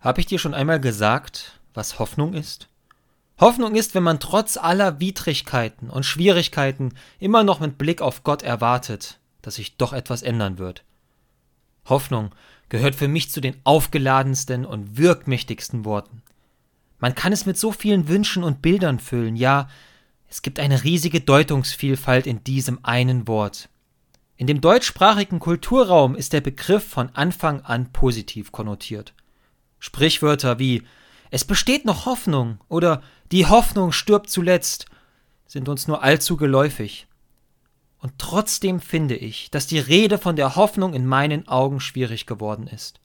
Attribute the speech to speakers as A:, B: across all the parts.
A: Habe ich dir schon einmal gesagt, was Hoffnung ist? Hoffnung ist, wenn man trotz aller Widrigkeiten und Schwierigkeiten immer noch mit Blick auf Gott erwartet, dass sich doch etwas ändern wird. Hoffnung gehört für mich zu den aufgeladensten und wirkmächtigsten Worten. Man kann es mit so vielen Wünschen und Bildern füllen, ja, es gibt eine riesige Deutungsvielfalt in diesem einen Wort. In dem deutschsprachigen Kulturraum ist der Begriff von Anfang an positiv konnotiert. Sprichwörter wie Es besteht noch Hoffnung oder Die Hoffnung stirbt zuletzt sind uns nur allzu geläufig. Und trotzdem finde ich, dass die Rede von der Hoffnung in meinen Augen schwierig geworden ist.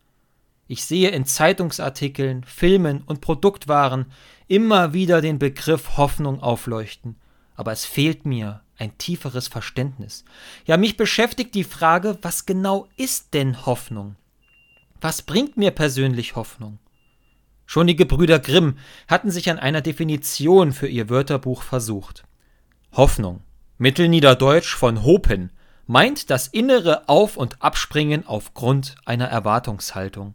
A: Ich sehe in Zeitungsartikeln, Filmen und Produktwaren immer wieder den Begriff Hoffnung aufleuchten, aber es fehlt mir ein tieferes Verständnis. Ja, mich beschäftigt die Frage, was genau ist denn Hoffnung? Was bringt mir persönlich Hoffnung? Schon die Gebrüder Grimm hatten sich an einer Definition für ihr Wörterbuch versucht. Hoffnung, mittelniederdeutsch von Hopen, meint das innere Auf- und Abspringen aufgrund einer Erwartungshaltung.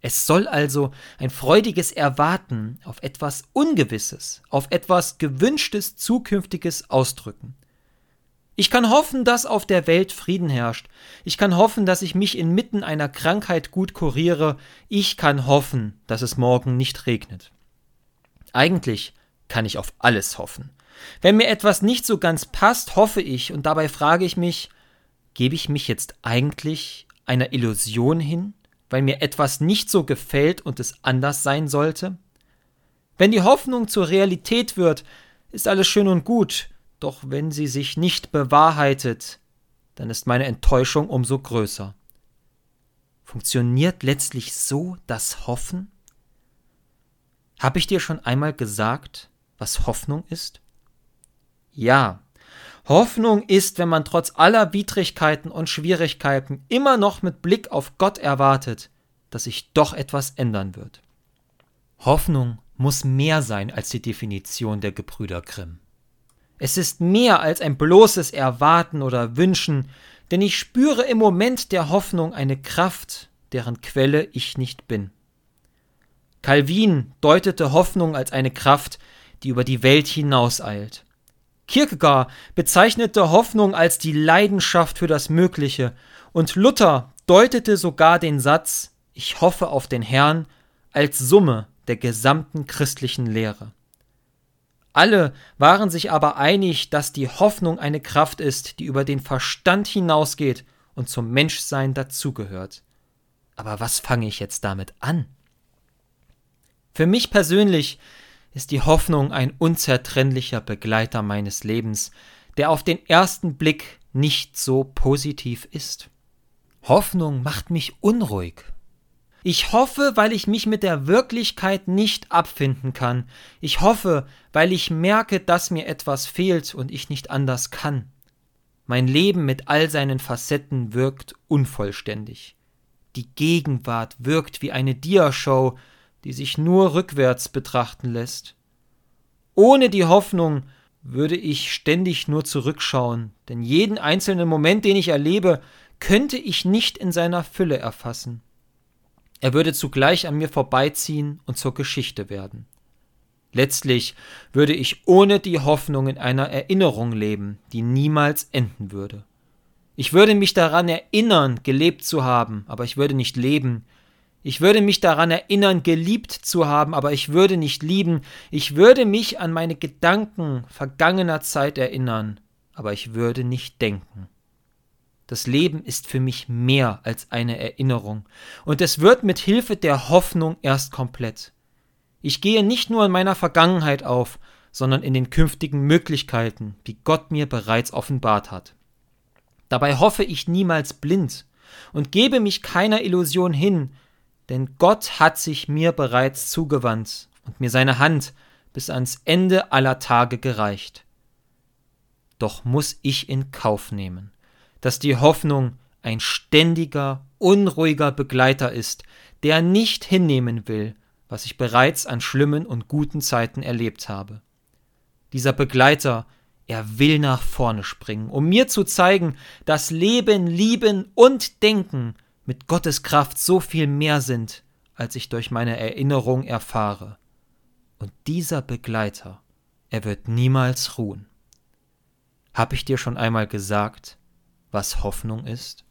A: Es soll also ein freudiges Erwarten auf etwas Ungewisses, auf etwas Gewünschtes Zukünftiges ausdrücken. Ich kann hoffen, dass auf der Welt Frieden herrscht. Ich kann hoffen, dass ich mich inmitten einer Krankheit gut kuriere. Ich kann hoffen, dass es morgen nicht regnet. Eigentlich kann ich auf alles hoffen. Wenn mir etwas nicht so ganz passt, hoffe ich, und dabei frage ich mich, gebe ich mich jetzt eigentlich einer Illusion hin, weil mir etwas nicht so gefällt und es anders sein sollte? Wenn die Hoffnung zur Realität wird, ist alles schön und gut, doch wenn sie sich nicht bewahrheitet, dann ist meine Enttäuschung umso größer. Funktioniert letztlich so das Hoffen? Habe ich dir schon einmal gesagt, was Hoffnung ist? Ja, Hoffnung ist, wenn man trotz aller Widrigkeiten und Schwierigkeiten immer noch mit Blick auf Gott erwartet, dass sich doch etwas ändern wird. Hoffnung muss mehr sein als die Definition der Gebrüder Grimm. Es ist mehr als ein bloßes Erwarten oder Wünschen, denn ich spüre im Moment der Hoffnung eine Kraft, deren Quelle ich nicht bin. Calvin deutete Hoffnung als eine Kraft, die über die Welt hinauseilt. Kierkegaard bezeichnete Hoffnung als die Leidenschaft für das Mögliche, und Luther deutete sogar den Satz Ich hoffe auf den Herrn als Summe der gesamten christlichen Lehre. Alle waren sich aber einig, dass die Hoffnung eine Kraft ist, die über den Verstand hinausgeht und zum Menschsein dazugehört. Aber was fange ich jetzt damit an? Für mich persönlich ist die Hoffnung ein unzertrennlicher Begleiter meines Lebens, der auf den ersten Blick nicht so positiv ist. Hoffnung macht mich unruhig, ich hoffe, weil ich mich mit der Wirklichkeit nicht abfinden kann. Ich hoffe, weil ich merke, dass mir etwas fehlt und ich nicht anders kann. Mein Leben mit all seinen Facetten wirkt unvollständig. Die Gegenwart wirkt wie eine Diashow, die sich nur rückwärts betrachten lässt. Ohne die Hoffnung würde ich ständig nur zurückschauen, denn jeden einzelnen Moment, den ich erlebe, könnte ich nicht in seiner Fülle erfassen. Er würde zugleich an mir vorbeiziehen und zur Geschichte werden. Letztlich würde ich ohne die Hoffnung in einer Erinnerung leben, die niemals enden würde. Ich würde mich daran erinnern, gelebt zu haben, aber ich würde nicht leben. Ich würde mich daran erinnern, geliebt zu haben, aber ich würde nicht lieben. Ich würde mich an meine Gedanken vergangener Zeit erinnern, aber ich würde nicht denken. Das Leben ist für mich mehr als eine Erinnerung, und es wird mit Hilfe der Hoffnung erst komplett. Ich gehe nicht nur in meiner Vergangenheit auf, sondern in den künftigen Möglichkeiten, die Gott mir bereits offenbart hat. Dabei hoffe ich niemals blind und gebe mich keiner Illusion hin, denn Gott hat sich mir bereits zugewandt und mir seine Hand bis ans Ende aller Tage gereicht. Doch muss ich in Kauf nehmen, dass die Hoffnung ein ständiger, unruhiger Begleiter ist, der nicht hinnehmen will, was ich bereits an schlimmen und guten Zeiten erlebt habe. Dieser Begleiter, er will nach vorne springen, um mir zu zeigen, dass Leben, Lieben und Denken mit Gottes Kraft so viel mehr sind als ich durch meine Erinnerung erfahre. Und dieser Begleiter, er wird niemals ruhen. Hab ich dir schon einmal gesagt, was Hoffnung ist?